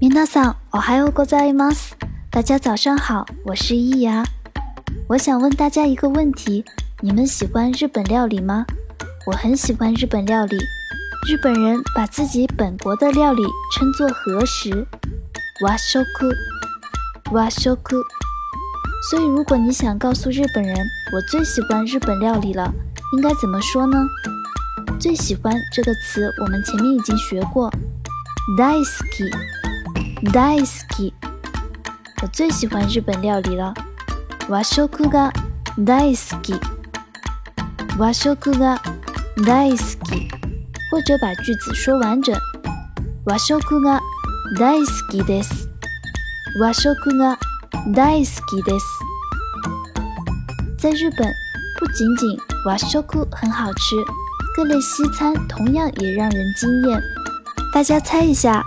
皆さん、おはようございます。大家早上好，我是伊牙。我想问大家一个问题：你们喜欢日本料理吗？我很喜欢日本料理。日本人把自己本国的料理称作和食，和食，和食。所以，如果你想告诉日本人我最喜欢日本料理了，应该怎么说呢？最喜欢这个词我们前面已经学过，大好き， 大好き。我最喜欢日本料理了，和食が大好き，和食が大好き。或者把句子说完整，和食が大好きです。和食が大好きです。在日本，不仅仅和食很好吃，各类西餐同样也让人惊艳。大家猜一下，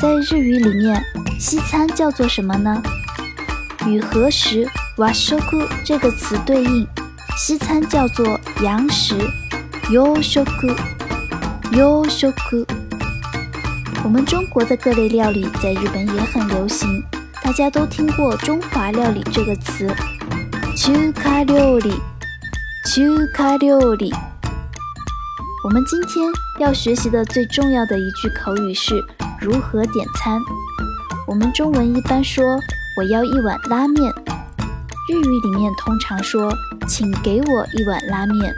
在日语里面，西餐叫做什么呢？与和食和食这个词对应，西餐叫做洋食洋食。洋食。我们中国的各类料理在日本也很流行，大家都听过“中华料理”这个词。中華料理，中華料理。我们今天要学习的最重要的一句口语是如何点餐。我们中文一般说“我要一碗拉面”，日语里面通常说“请给我一碗拉面”。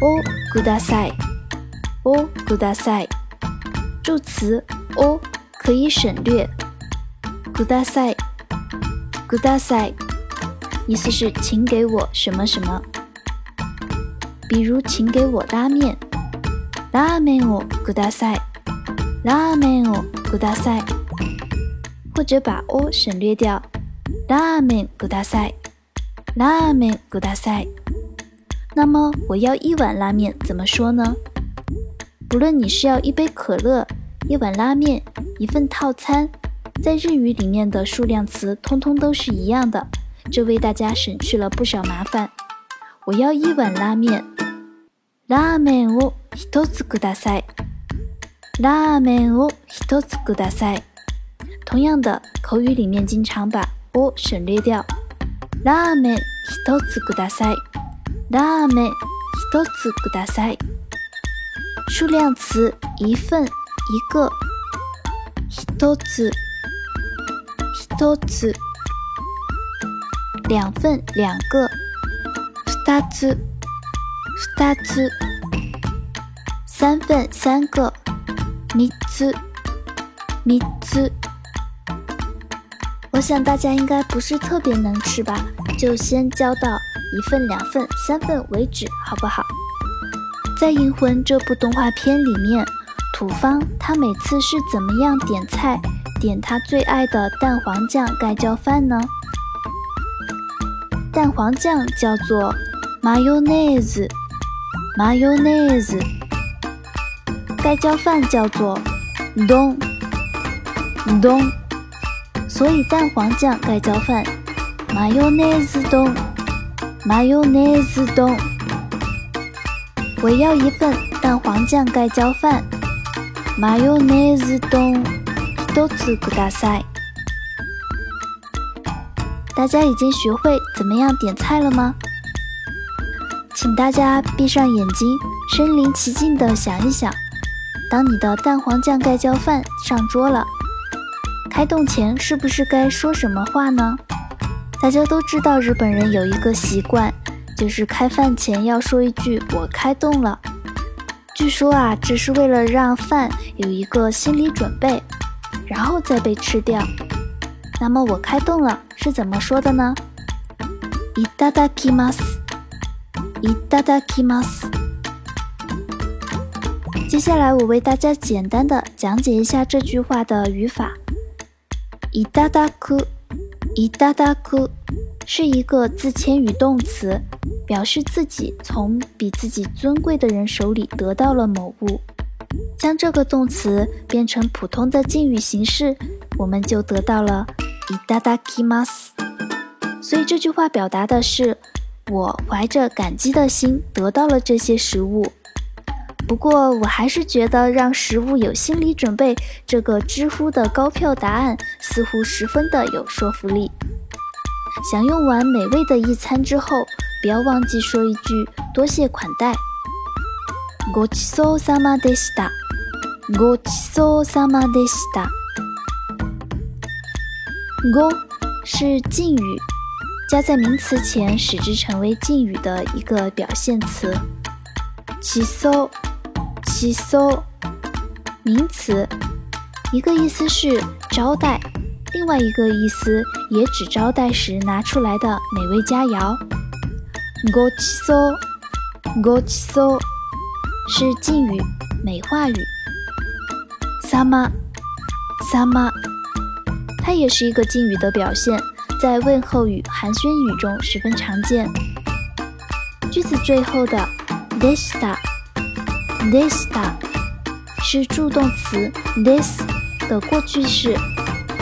おください，おください。助词お可以省略，ください，ください，意思是请给我什么什么。比如请给我拉面， ラーメンをください，ラーメンをください。或者把お省略掉，ラーメンください，ラーメンください。那么我要一碗拉面怎么说呢？不论你是要一杯可乐、一碗拉面、一份套餐，在日语里面的数量词通通都是一样的，这为大家省去了不少麻烦。我要一碗拉面， ラーメンを一つください。ラーメンを一つください。同样的，口语里面经常把を省略掉，ラーメン一つください。ラーメン一つください。数量词一份一个，一つ一つ。两份两个，二つ 二つ。三份三个，三つ三つ。我想大家应该不是特别能吃吧，就先教到一份、两份、三份为止，好不好？在《银魂》这部动画片里面，土方他每次是怎么样点菜，点他最爱的蛋黄酱盖浇饭呢？蛋黄酱叫做マ Mayonnaise，盖浇饭叫做 don don，所以蛋黄酱盖浇饭 mayonnaise don mayonnaise don，我要一份蛋黄酱盖浇饭 mayonnaise don dosu gudasai，大家已经学会怎么样点菜了吗？请大家闭上眼睛，身临其境地想一想，当你的蛋黄酱盖浇饭上桌了。开动前是不是该说什么话呢？大家都知道日本人有一个习惯，就是开饭前要说一句“我开动了”。据说啊，这是为了让饭有一个心理准备，然后再被吃掉。那么“我开动了”是怎么说的呢？いただきます。 いただきます。接下来我为大家简单的讲解一下这句话的语法。いただく，いただく是一个自谦语动词，表示自己从比自己尊贵的人手里得到了某物。将这个动词变成普通的敬语形式，我们就得到了いただきます。所以这句话表达的是 我怀着感激的心得到了这些食物。 不过我还是觉得让食物有心理准备这个知乎的高票答案似乎十分的有说服力。享用完美味的一餐之后，不要忘记说一句多谢款待。ごちそうさまでした。ごちそうさまでした。ご是敬语， 加在名词前使之成为敬语的一个表现词。ちそうちそう名词，一个意思是招待，另外一个意思也指招待时拿出来的美味佳肴。ごちそうごちそう是敬语美化语。さまさま它也是一个敬语的表现， 在问候语、寒暄语中十分常见。句子最后的 desta，desta 是助动词 this 的过去式。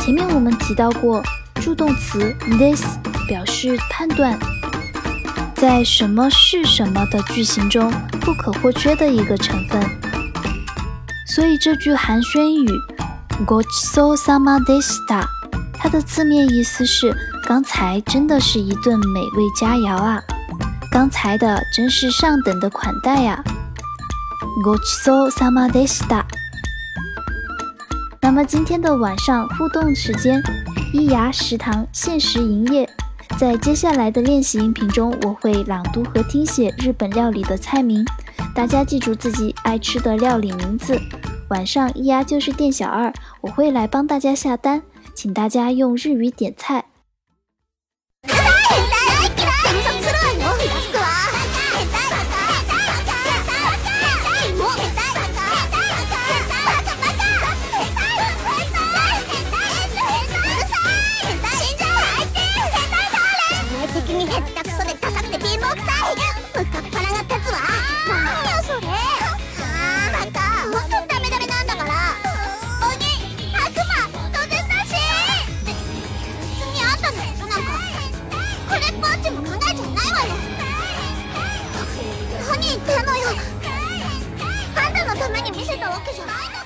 前面我们提到过，助动词 this 表示判断，在什么是什么的句型中不可或缺的一个成分。所以这句寒暄语。ごちそうさまでした。它的字面意思是 刚才真的是一顿美味佳肴啊！刚才的真是上等的款待呀！ごちそうさまでした。那么今天的晚上互动时间，伊牙食堂限时营业。在接下来的练习音频中，我会朗读和听写日本料理的菜名，大家记住自己爱吃的料理名字。晚上一牙就是店小二，我会来帮大家下单，请大家用日语点菜。 っぽチも考えちゃいないわよ。何言ってんのよ。あんたのために見せたわけじゃないの。